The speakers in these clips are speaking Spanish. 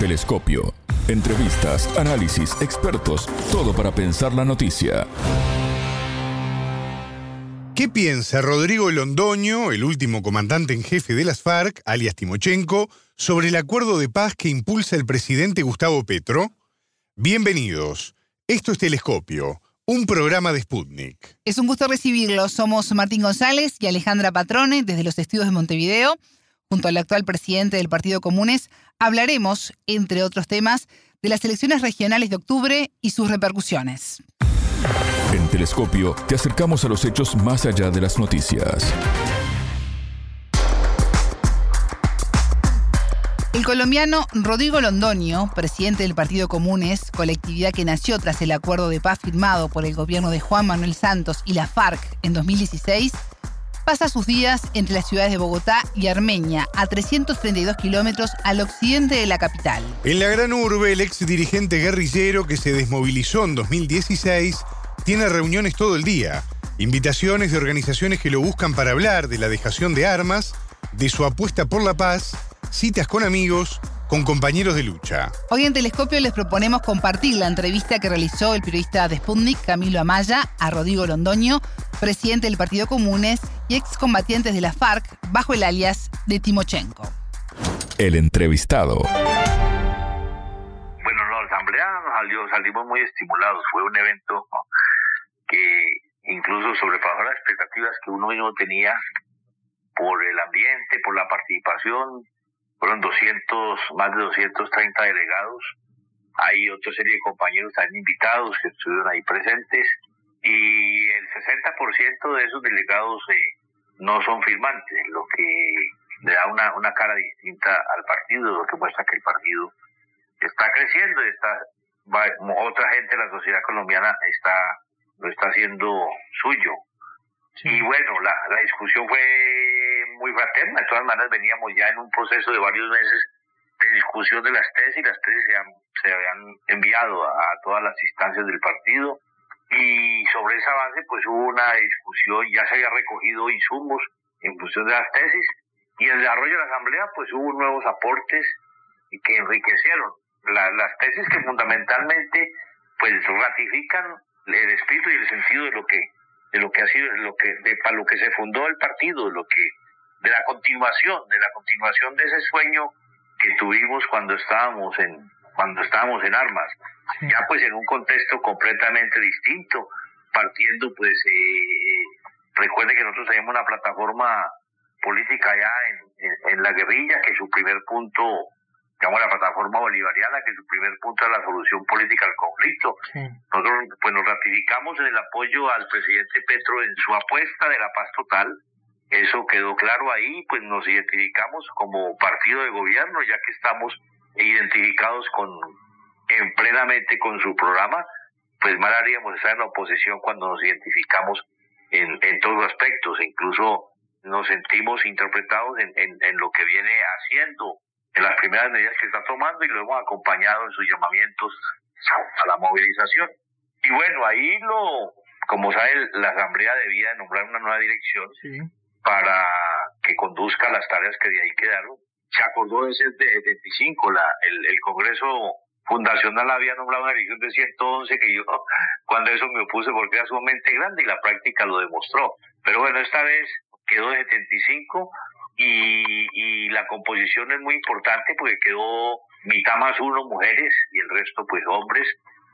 Telescopio. Entrevistas, análisis, expertos, todo para pensar la noticia. ¿Qué piensa Rodrigo Londoño, el último comandante en jefe de las FARC, alias Timochenko, sobre el acuerdo de paz que impulsa el presidente Gustavo Petro? Bienvenidos. Esto es Telescopio, un programa de Sputnik. Es un gusto recibirlos. Somos Martín González y Alejandra Patrone desde los estudios de Montevideo. Junto al actual presidente del Partido Comunes, hablaremos, entre otros temas, de las elecciones regionales de octubre y sus repercusiones. En Telescopio te acercamos a los hechos más allá de las noticias. El colombiano Rodrigo Londoño, presidente del Partido Comunes, colectividad que nació tras el acuerdo de paz firmado por el gobierno de Juan Manuel Santos y la FARC en 2016, pasa sus días entre las ciudades de Bogotá y Armenia, a 332 kilómetros al occidente de la capital. En la gran urbe, el ex dirigente guerrillero que se desmovilizó en 2016 tiene reuniones todo el día, invitaciones de organizaciones que lo buscan para hablar de la dejación de armas, de su apuesta por la paz, citas con amigos, con compañeros de lucha. Hoy en Telescopio les proponemos compartir la entrevista que realizó el periodista de Sputnik, Camilo Amaya, a Rodrigo Londoño, presidente del Partido Comunes y excombatientes de la FARC, bajo el alias de Timochenko. El entrevistado. Bueno, la asamblea salimos muy estimulados. Fue un evento que incluso sobrepasó las expectativas que uno mismo tenía por el ambiente, por la participación. Fueron 200, más de 230 delegados. Hay otra serie de compañeros también invitados que estuvieron ahí presentes y el 60% de esos delegados eh, no son firmantes, lo que le da una, una cara distinta al partido, lo que muestra que el partido está creciendo y está otra gente de la sociedad colombiana está lo está haciendo suyo. Y bueno, la, la discusión fue muy fraterna, de todas maneras veníamos ya en un proceso de varios meses de discusión de las tesis, las tesis se, se habían enviado a todas las instancias del partido, y sobre esa base pues hubo una discusión, ya se había recogido insumos en función de las tesis. Y el desarrollo de la asamblea pues hubo nuevos aportes que enriquecieron las tesis que fundamentalmente pues ratifican el espíritu y el sentido de lo que de lo que ha sido lo que de para lo que se fundó el partido de lo que de la continuación de la continuación de ese sueño que tuvimos cuando estábamos en cuando estábamos en armas, ya pues en un contexto completamente distinto, partiendo pues, eh, recuerde que nosotros tenemos una plataforma política ya en, en, la guerrilla, que su primer punto, digamos la plataforma bolivariana, que su primer punto es la solución política al conflicto. Nosotros pues nos ratificamos en el apoyo al presidente Petro en su apuesta de la paz total, eso quedó claro ahí, pues nos identificamos como partido de gobierno, ya que estamos identificados con en plenamente con su programa, pues mal haríamos estar en la oposición cuando nos identificamos en, en todos los aspectos, incluso nos sentimos interpretados en, en, lo que viene haciendo, en las primeras medidas que está tomando y lo hemos acompañado en sus llamamientos a la movilización. Y bueno, ahí lo, como sabe, la Asamblea debía nombrar una nueva dirección para que conduzca las tareas que de ahí quedaron se acordó de ser de 75. La, el, el Congreso Fundacional había nombrado una elección de 111 que yo cuando eso me opuse porque era sumamente grande y la práctica lo demostró. Pero bueno, esta vez quedó de 75 y, y la composición es muy importante porque quedó mitad más uno mujeres y el resto pues hombres,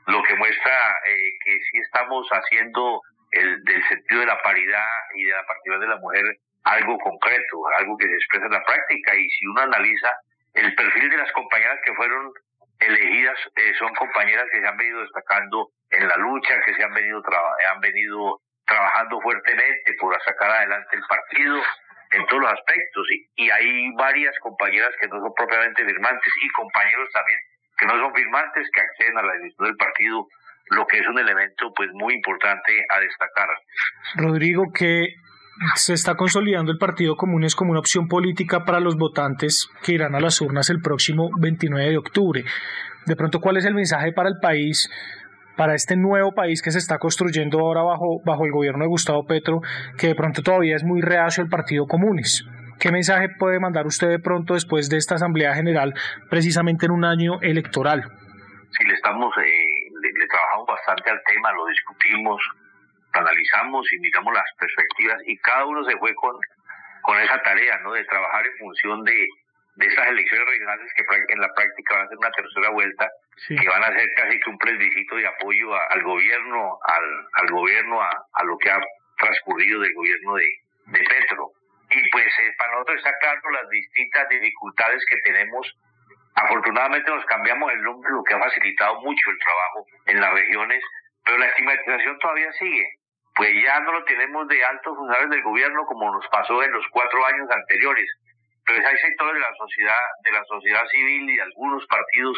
lo que muestra eh, que sí estamos haciendo el del sentido de la paridad y de la participación de la mujer algo concreto, algo que se expresa en la práctica. Y si uno analiza el perfil de las compañeras que fueron elegidas, eh, son compañeras que se han venido destacando en la lucha, que se han venido, han venido trabajando fuertemente por sacar adelante el partido en todos los aspectos. Y, y hay varias compañeras que no son propiamente firmantes y compañeros también que no son firmantes que acceden a la dirección del partido lo que es un elemento pues muy importante a destacar. Rodrigo, que se está consolidando el Partido Comunes como una opción política para los votantes que irán a las urnas el próximo 29 de octubre. De pronto, ¿cuál es el mensaje para el país, para este nuevo país que se está construyendo ahora bajo, bajo el gobierno de Gustavo Petro, que de pronto todavía es muy reacio el Partido Comunes? ¿Qué mensaje puede mandar usted de pronto después de esta Asamblea General, precisamente en un año electoral? Sí, le estamos, eh, le, trabajamos bastante al tema, lo discutimos, lo analizamos y miramos las perspectivas y cada uno se fue con, con esa tarea, ¿no? De trabajar en función de, de esas elecciones regionales que en la práctica van a ser una tercera vuelta, que van a ser casi que un plebiscito de apoyo al gobierno, al, al gobierno, a, a, lo que ha transcurrido del gobierno de, de Petro. Y pues eh, para nosotros está claro las distintas dificultades que tenemos. Afortunadamente nos cambiamos el nombre, lo que ha facilitado mucho el trabajo en las regiones, pero la estigmatización todavía sigue. Pues ya no lo tenemos de altos funcionarios del gobierno como nos pasó en los cuatro años anteriores. Pero hay sectores de la sociedad, de la sociedad civil y de algunos partidos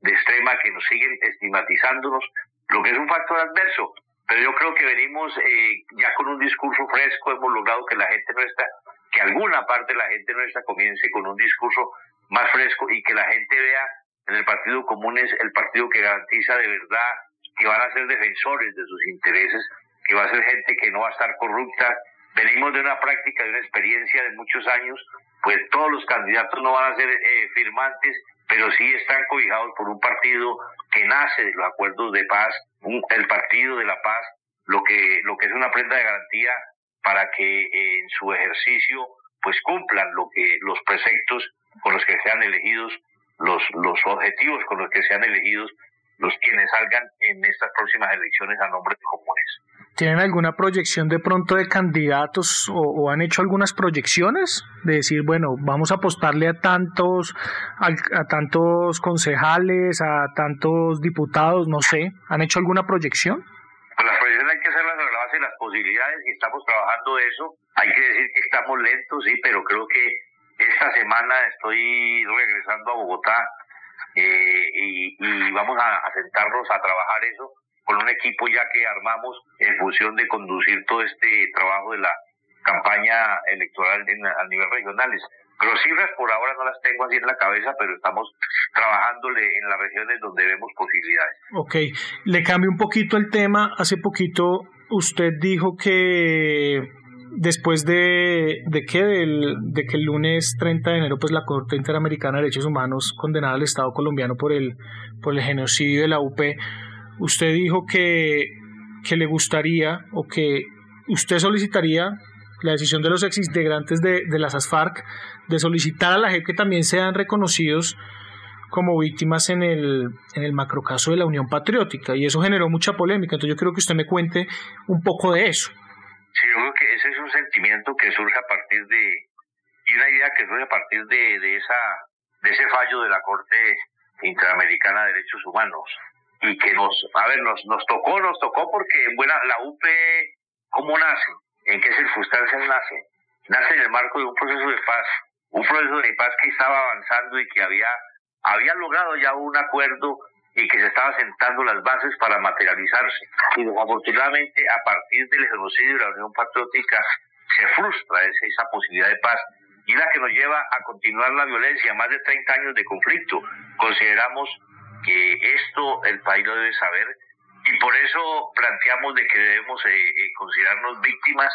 de extrema que nos siguen estigmatizándonos, lo que es un factor adverso. Pero yo creo que venimos eh, ya con un discurso fresco, hemos logrado que la gente nuestra, que alguna parte de la gente nuestra comience con un discurso más fresco y que la gente vea en el Partido Común es el partido que garantiza de verdad que van a ser defensores de sus intereses, que va a ser gente que no va a estar corrupta. Venimos de una práctica, de una experiencia de muchos años, pues todos los candidatos no van a ser eh, firmantes pero sí están cobijados por un partido que nace de los acuerdos de paz, el Partido de la Paz, lo que, lo que es una prenda de garantía para que en su ejercicio pues cumplan lo que los preceptos con los que sean elegidos, los, los objetivos con los que sean elegidos los quienes salgan en estas próximas elecciones a nombres comunes. ¿Tienen alguna proyección de pronto de candidatos o, han hecho algunas proyecciones? De decir, bueno, vamos a apostarle a tantos, a, tantos concejales, a tantos diputados, no sé. ¿Han hecho alguna proyección? Pues las proyecciones hay que hacerlas a la base de las posibilidades y estamos trabajando eso. Hay que decir que estamos lentos, sí, pero creo que esta semana estoy regresando a Bogotá eh, y, vamos a, a sentarnos a trabajar eso con un equipo ya que armamos en función de conducir todo este trabajo de la campaña electoral a nivel regionales. Pero cifras por ahora no las tengo así en la cabeza, pero estamos trabajándole en las regiones donde vemos posibilidades. Ok, le cambio un poquito el tema. Hace poquito usted dijo que después de, de que del, de que el lunes 30 de enero pues la Corte Interamericana de Derechos Humanos condenara al Estado colombiano por el por el genocidio de la UP usted dijo que, que le gustaría o que usted solicitaría la decisión de los exintegrantes de, de las ASFARC de solicitar a la JEP que también sean reconocidos como víctimas en el, en el macrocaso de la Unión Patriótica y eso generó mucha polémica. Entonces yo creo que usted me cuente un poco de eso. Sí, yo creo que ese es un sentimiento que surge a partir de, y una idea que surge a partir de, de, esa, de ese fallo de la Corte Interamericana de Derechos Humanos y que nos, a ver, nos, nos tocó, nos tocó porque, bueno, la UP, ¿cómo nace? ¿En qué circunstancias nace? Nace en el marco de un proceso de paz, un proceso de paz que estaba avanzando y que había, había logrado ya un acuerdo y que se estaba sentando las bases para materializarse. Y desafortunadamente, a partir del genocidio de la Unión Patriótica, se frustra esa, esa posibilidad de paz y la que nos lleva a continuar la violencia, más de 30 años de conflicto. Consideramos que esto el país lo debe saber y por eso planteamos de que debemos eh, eh, considerarnos víctimas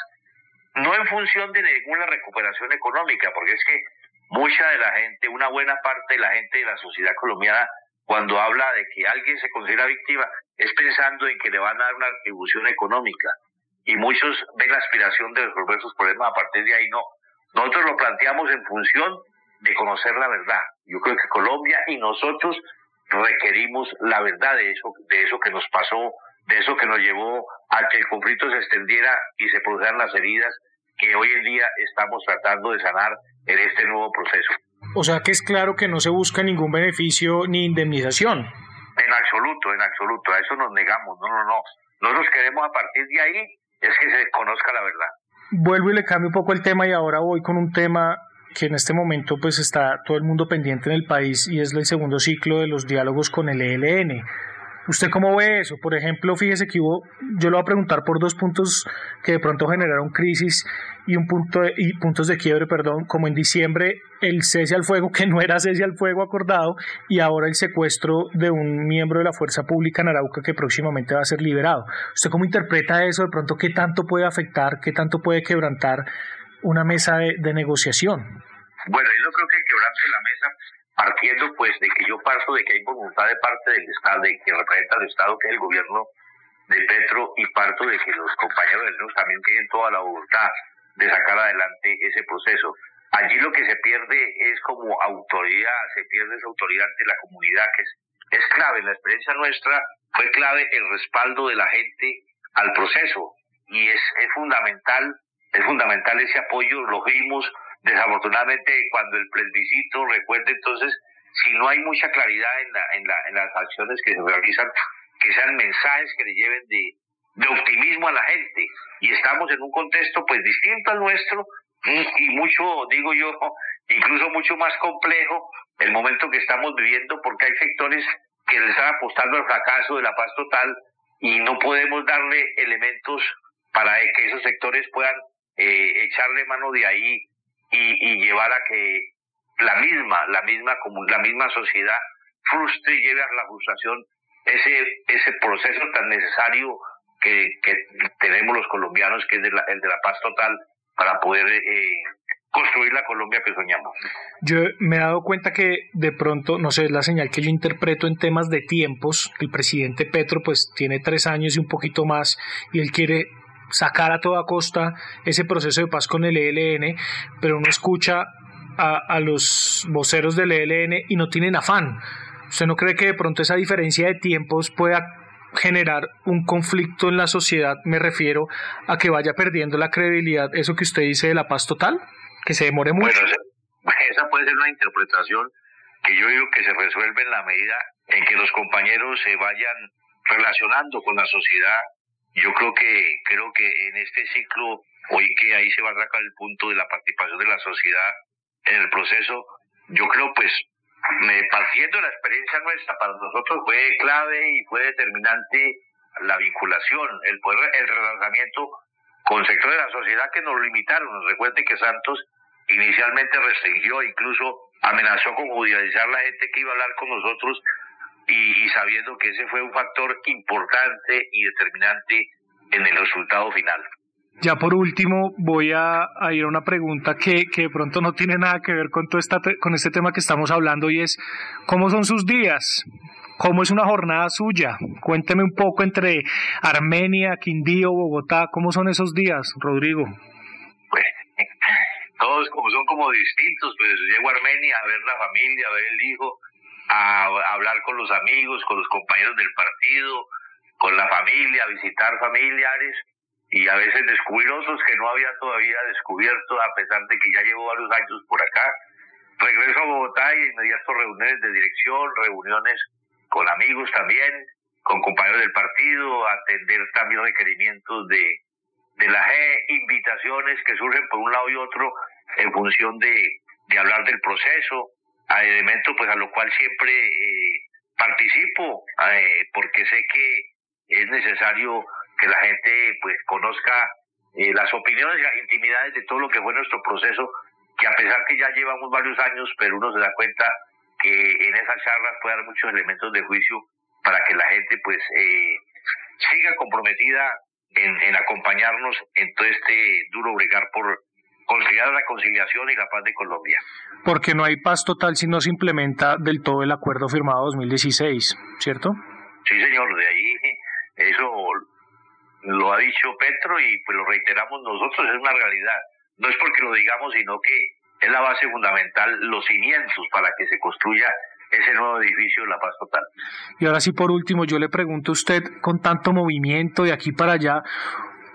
no en función de ninguna recuperación económica, porque es que mucha de la gente, una buena parte de la gente de la sociedad colombiana, cuando habla de que alguien se considera víctima, es pensando en que le van a dar una retribución económica. Y muchos ven la aspiración de resolver sus problemas a partir de ahí, no. Nosotros lo planteamos en función de conocer la verdad. Yo creo que Colombia y nosotros requerimos la verdad de eso, de eso que nos pasó, de eso que nos llevó a que el conflicto se extendiera y se produjeran las heridas que hoy en día estamos tratando de sanar en este nuevo proceso. O sea que es claro que no se busca ningún beneficio ni indemnización. En absoluto, en absoluto, a eso nos negamos, no, no, no. Nosotros queremos a partir de ahí es que se conozca la verdad. Vuelvo y le cambio un poco el tema y ahora voy con un tema que en este momento pues está todo el mundo pendiente en el país y es el segundo ciclo de los diálogos con el ELN. ¿Usted cómo ve eso? Por ejemplo, fíjese que hubo, yo le voy a preguntar por dos puntos que de pronto generaron crisis y un punto y puntos de quiebre, perdón, como en diciembre el cese al fuego que no era cese al fuego acordado y ahora el secuestro de un miembro de la fuerza pública en Arauca que próximamente va a ser liberado. ¿Usted cómo interpreta eso? De pronto, ¿qué tanto puede afectar, qué tanto puede quebrantar una mesa de, negociación. Bueno, yo creo que quebrarse la mesa partiendo pues de que yo parto de que hay voluntad de parte del Estado, de que representa al Estado, que es el gobierno de Petro, y parto de que los compañeros del NUS también tienen toda la voluntad de sacar adelante ese proceso. Allí lo que se pierde es como autoridad, se pierde esa autoridad de la comunidad, que es, es clave. En la experiencia nuestra fue clave el respaldo de la gente al proceso y es, es fundamental, es fundamental ese apoyo, lo vimos desafortunadamente cuando el plebiscito, recuerde entonces, si no hay mucha claridad en, la, en, la, en las acciones que se realizan, que sean mensajes que le lleven de, de optimismo a la gente. Y estamos en un contexto pues distinto al nuestro y mucho, digo yo, incluso mucho más complejo el momento que estamos viviendo porque hay sectores que le están apostando al fracaso de la paz total y no podemos darle elementos para que esos sectores puedan eh, echarle mano de ahí y, llevar a que la misma, la misma, la misma sociedad frustre y lleve a la frustración ese, ese proceso tan necesario que, tenemos los colombianos, que es de la, el de la paz total, para poder eh, construir la Colombia que soñamos. Yo me he dado cuenta que de pronto, no sé, es la señal que yo interpreto en temas de tiempos, el presidente Petro pues tiene tres años y un poquito más y él quiere sacar a toda costa ese proceso de paz con el ELN, pero uno escucha a, los voceros del ELN y no tienen afán. ¿Usted no cree que de pronto esa diferencia de tiempos pueda generar un conflicto en la sociedad? Me refiero a que vaya perdiendo la credibilidad, eso que usted dice de la paz total, que se demore mucho. Bueno, esa puede ser una interpretación que yo digo que se resuelve en la medida en que los compañeros se vayan relacionando con la sociedad yo creo que, creo que en este ciclo, hoy que ahí se va a sacar el punto de la participación de la sociedad en el proceso, yo creo pues, me, partiendo de la experiencia nuestra, para nosotros fue clave y fue determinante la vinculación, el poder, el relanzamiento con sectores de la sociedad que nos limitaron. Recuerde que Santos inicialmente restringió, incluso amenazó con judicializar la gente que iba a hablar con nosotros y, sabiendo que ese fue un factor importante y determinante en el resultado final. Ya por último, voy a, ir a una pregunta que, que, de pronto no tiene nada que ver con, todo esta, con este tema que estamos hablando y es, ¿cómo son sus días? ¿Cómo es una jornada suya? Cuénteme un poco entre Armenia, Quindío, Bogotá, ¿cómo son esos días, Rodrigo? Pues, todos como son como distintos, pues llego a Armenia a ver la familia, a ver el hijo, a, hablar con los amigos, con los compañeros del partido, con la familia, a visitar familiares y a veces descubrir otros que no había todavía descubierto a pesar de que ya llevo varios años por acá. Regreso a Bogotá y inmediato reuniones de dirección, reuniones con amigos también, con compañeros del partido, atender también requerimientos de, de la G, invitaciones que surgen por un lado y otro en función de, de hablar del proceso, a elementos pues a lo cual siempre eh, participo eh, porque sé que es necesario que la gente pues conozca eh, las opiniones y las intimidades de todo lo que fue nuestro proceso que a pesar que ya llevamos varios años pero uno se da cuenta que en esas charlas puede haber muchos elementos de juicio para que la gente pues siga comprometida en, en acompañarnos en todo este duro bregar por considerar la conciliación y la paz de Colombia. Porque no hay paz total si no se implementa del todo el acuerdo firmado 2016, ¿cierto? Sí, señor, de ahí eso lo ha dicho Petro y pues lo reiteramos nosotros, es una realidad. No es porque lo digamos, sino que es la base fundamental, los cimientos para que se construya ese nuevo edificio de la paz total. Y ahora sí, por último, yo le pregunto a usted, con tanto movimiento de aquí para allá,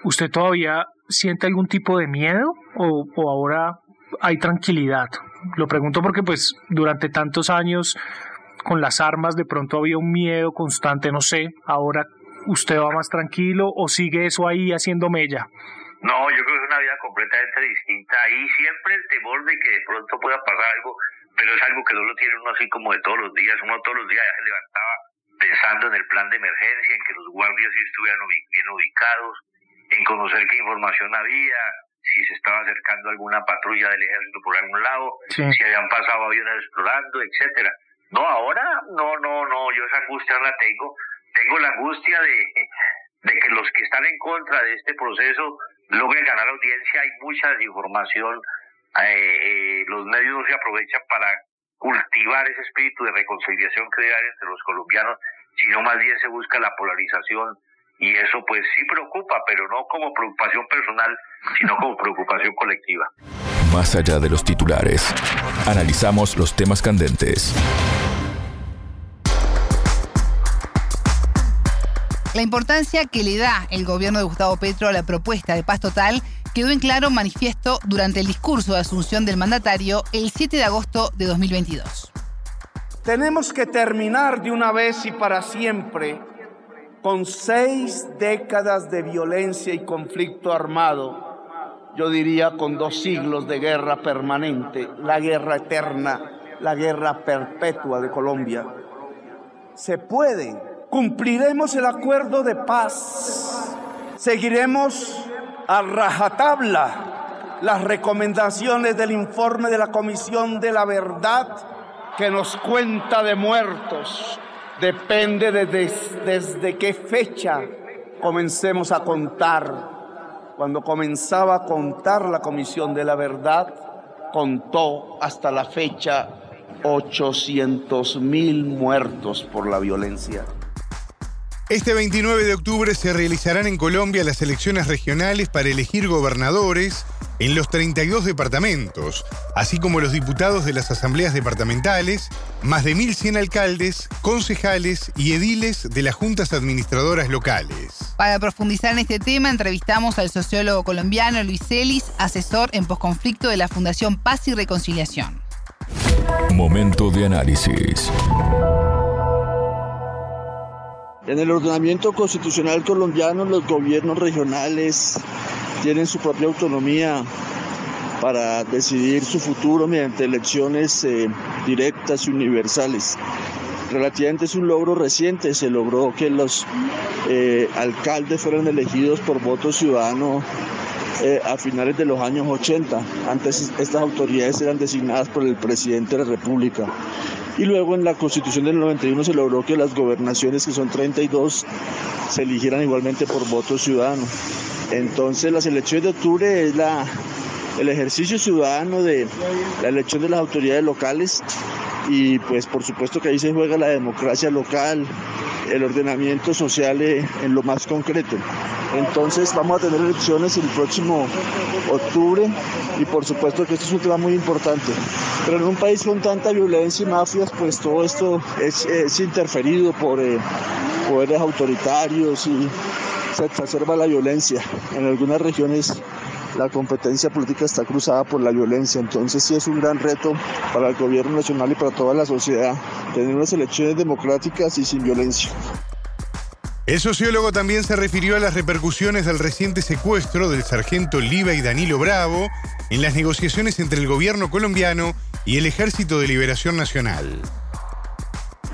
¿usted todavía siente algún tipo de miedo o, o ahora hay tranquilidad? Lo pregunto porque pues durante tantos años con las armas de pronto había un miedo constante, no sé, ahora usted va más tranquilo o sigue eso ahí haciendo mella? No, yo creo que es una vida completamente distinta. Ahí siempre el temor de que de pronto pueda pasar algo, pero es algo que no lo tiene uno así como de todos los días. Uno todos los días ya se levantaba pensando en el plan de emergencia, en que los guardias sí estuvieran bien ubicados, en conocer qué información había, si se estaba acercando alguna patrulla del ejército por algún lado, si habían pasado aviones explorando, etcétera. No, ahora no, no, no, yo esa angustia no la tengo. Tengo la angustia de, de que los que están en contra de este proceso logre ganar audiencia, hay mucha desinformación, eh, los medios se aprovechan para cultivar ese espíritu de reconciliación que debe haber entre los colombianos, sino más bien se busca la polarización y eso pues sí preocupa, pero no como preocupación personal, sino como preocupación colectiva. Más allá de los titulares, analizamos los temas candentes. La importancia que le da el gobierno de Gustavo Petro a la propuesta de paz total quedó en claro manifiesto durante el discurso de asunción del mandatario el 7 de agosto de 2022. Tenemos que terminar de una vez y para siempre con seis décadas de violencia y conflicto armado, yo diría con dos siglos de guerra permanente, la guerra eterna, la guerra perpetua de Colombia. Se puede, cumpliremos el acuerdo de paz, seguiremos a rajatabla las recomendaciones del informe de la Comisión de la Verdad que nos cuenta de muertos, Depende de desde qué fecha comencemos a contar. Cuando comenzaba a contar la Comisión de la Verdad, contó hasta la fecha 800 mil muertos por la violencia. Este 29 de octubre se realizarán en Colombia las elecciones regionales para elegir gobernadores en los 32 departamentos, así como los diputados de las asambleas departamentales, más de 1.100 alcaldes, concejales y ediles de las juntas administradoras locales. Para profundizar en este tema, entrevistamos al sociólogo colombiano Luis Celis, asesor en posconflicto de la Fundación Paz y Reconciliación. Momento de análisis. En el ordenamiento constitucional colombiano, los gobiernos regionales tienen su propia autonomía para decidir su futuro mediante elecciones eh, directas y universales. Relativamente es un logro reciente, se logró que los eh, alcaldes fueran elegidos por voto ciudadano eh, a finales de los años 80. Antes estas autoridades eran designadas por el presidente de la República. Y luego en la constitución del 91 se logró que las gobernaciones, que son 32, se eligieran igualmente por voto ciudadano. Entonces las elecciones de octubre es la, el ejercicio ciudadano de la elección de las autoridades locales y pues por supuesto que ahí se juega la democracia local, el ordenamiento social eh, en lo más concreto. Entonces vamos a tener elecciones el próximo octubre y por supuesto que esto es un tema muy importante. Pero en un país con tanta violencia y mafias, pues todo esto es, interferido por eh, poderes autoritarios y se exacerba la violencia. En algunas regiones la competencia política está cruzada por la violencia, entonces sí es un gran reto para el gobierno nacional y para toda la sociedad tener unas elecciones democráticas y sin violencia. El sociólogo también se refirió a las repercusiones del reciente secuestro del sargento Liva y Danilo Bravo en las negociaciones entre el gobierno colombiano y el Ejército de Liberación Nacional.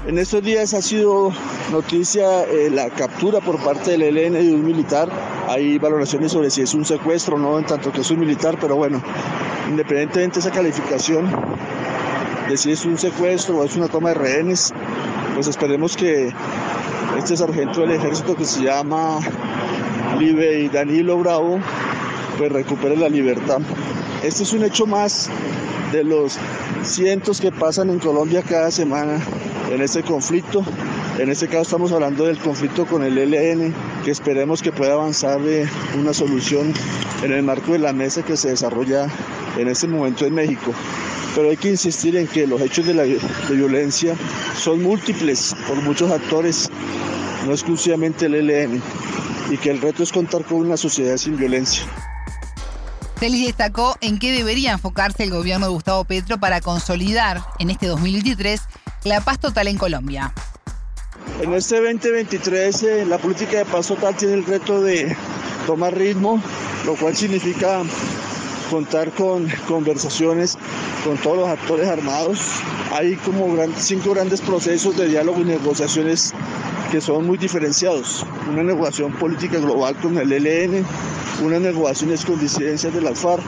En estos días ha sido noticia eh, la captura por parte del ELN de un militar. Hay valoraciones sobre si es un secuestro o no, en tanto que es un militar, pero bueno, independientemente de esa calificación, de si es un secuestro o es una toma de rehenes, pues esperemos que este sargento del ejército que se llama Libe Danilo Bravo, pues recupere la libertad. Este es un hecho más de los cientos que pasan en Colombia cada semana en este conflicto. En este caso estamos hablando del conflicto con el ELN, que esperemos que pueda avanzar de una solución en el marco de la mesa que se desarrolla en este momento en México. Pero hay que insistir en que los hechos de, la, de violencia son múltiples por muchos actores, no exclusivamente el ELN, y que el reto es contar con una sociedad sin violencia. Celis destacó en qué debería enfocarse el gobierno de Gustavo Petro para consolidar en este 2023 la paz total en Colombia. En este 2023 eh, la política de paz total tiene el reto de tomar ritmo, lo cual significa contar con conversaciones con todos los actores armados. Hay como cinco grandes procesos de diálogo y negociaciones que son muy diferenciados. Una negociación política global con el ELN, unas negociaciones con disidencias de la FARC,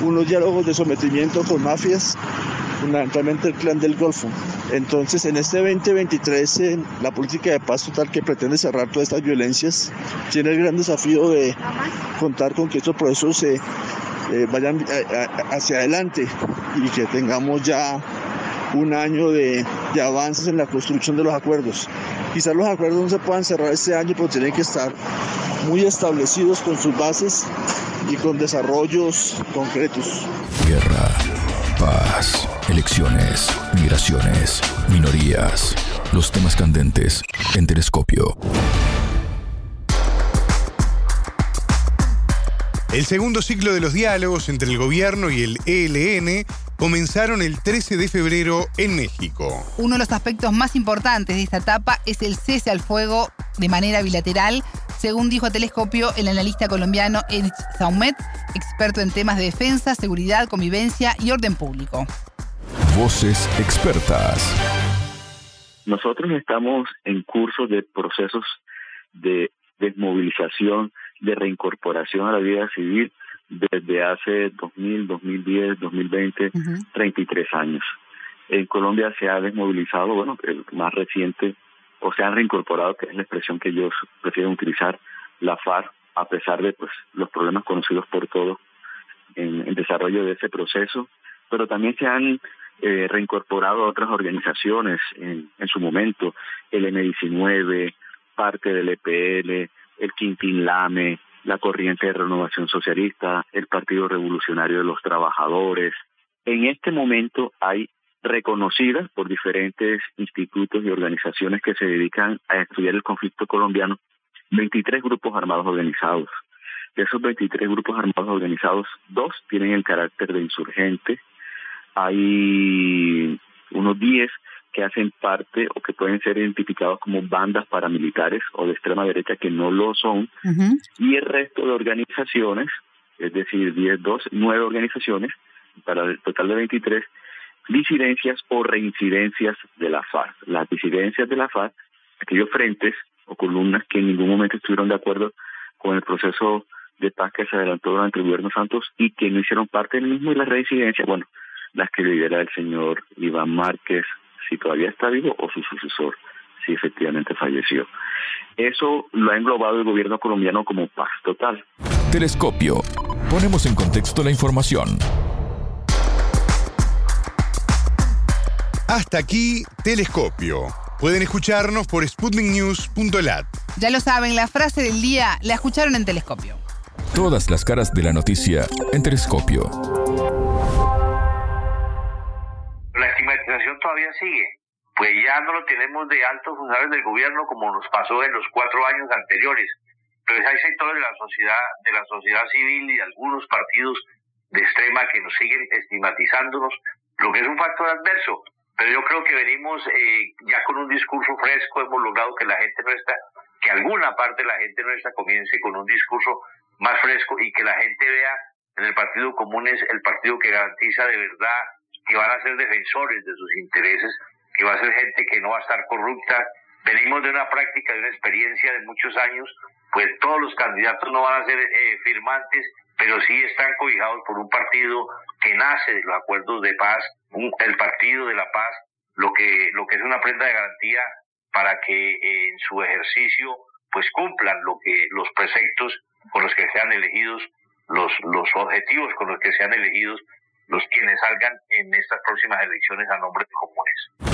unos diálogos de sometimiento con mafias fundamentalmente el clan del Golfo. Entonces, en este 2023, eh, la política de paz total que pretende cerrar todas estas violencias tiene el gran desafío de contar con que estos procesos se eh, vayan hacia adelante y que tengamos ya un año de, de, avances en la construcción de los acuerdos. Quizás los acuerdos no se puedan cerrar este año, pero tienen que estar muy establecidos con sus bases y con desarrollos concretos. Guerra, paz, elecciones, migraciones, minorías, los temas candentes en telescopio. El segundo ciclo de los diálogos entre el gobierno y el ELN comenzaron el 13 de febrero en México. Uno de los aspectos más importantes de esta etapa es el cese al fuego de manera bilateral, según dijo a Telescopio el analista colombiano Enich Saumet, experto en temas de defensa, seguridad, convivencia y orden público. Voces expertas. Nosotros estamos en curso de procesos de desmovilización, de reincorporación a la vida civil desde hace 2000, 2010, 2020, 33 años. En Colombia se ha desmovilizado, bueno, el más reciente, o se han reincorporado, que es la expresión que ellos prefieren utilizar, la FARC, a pesar de pues los problemas conocidos por todos en el desarrollo de ese proceso, pero también se han eh, reincorporado a otras organizaciones en, en su momento, el M19, parte del EPL, el Quintín Lame, la Corriente de Renovación Socialista, el Partido Revolucionario de los Trabajadores. En este momento hay reconocidas por diferentes institutos y organizaciones que se dedican a estudiar el conflicto colombiano 23 grupos armados organizados. De esos 23 grupos armados organizados, dos tienen el carácter de insurgente. Hay unos 10 que hacen parte o que pueden ser identificados como bandas paramilitares o de extrema derecha que no lo son, y el resto de organizaciones, es decir, 10, 12, 9 organizaciones, para el total de 23, disidencias o reincidencias de la FARC. Las disidencias de la FARC, aquellos frentes o columnas que en ningún momento estuvieron de acuerdo con el proceso de paz que se adelantó durante el gobierno Santos y que no hicieron parte del mismo y las reincidencias, bueno, las que lidera el señor Iván Márquez, si todavía está vivo, o su sucesor, si efectivamente falleció. Eso lo ha englobado el gobierno colombiano como paz total. Telescopio. Ponemos en contexto la información. Hasta aquí, Telescopio. Pueden escucharnos por sputniknews.lat. Ya lo saben, la frase del día la escucharon en Telescopio. Todas las caras de la noticia en Telescopio. Pues ya no lo tenemos de altos funcionarios del gobierno como nos pasó en los cuatro años anteriores. Pero hay sectores de la sociedad, de la sociedad civil y algunos partidos de extrema que nos siguen estigmatizándonos, lo que es un factor adverso. Pero yo creo que venimos eh, ya con un discurso fresco, hemos logrado que la gente nuestra, que alguna parte de la gente nuestra comience con un discurso más fresco y que la gente vea en el Partido Común es el partido que garantiza de verdad que van a ser defensores de sus intereses, que va a ser gente que no va a estar corrupta. Venimos de una práctica, de una experiencia de muchos años, pues todos los candidatos no van a ser eh, firmantes, pero sí están cobijados por un partido que nace de los acuerdos de paz, el Partido de la Paz, lo que, lo que es una prenda de garantía para que eh, en su ejercicio pues cumplan lo que los preceptos con los que sean elegidos, los, los objetivos con los que sean elegidos los quienes salgan en estas próximas elecciones a nombre de comunes.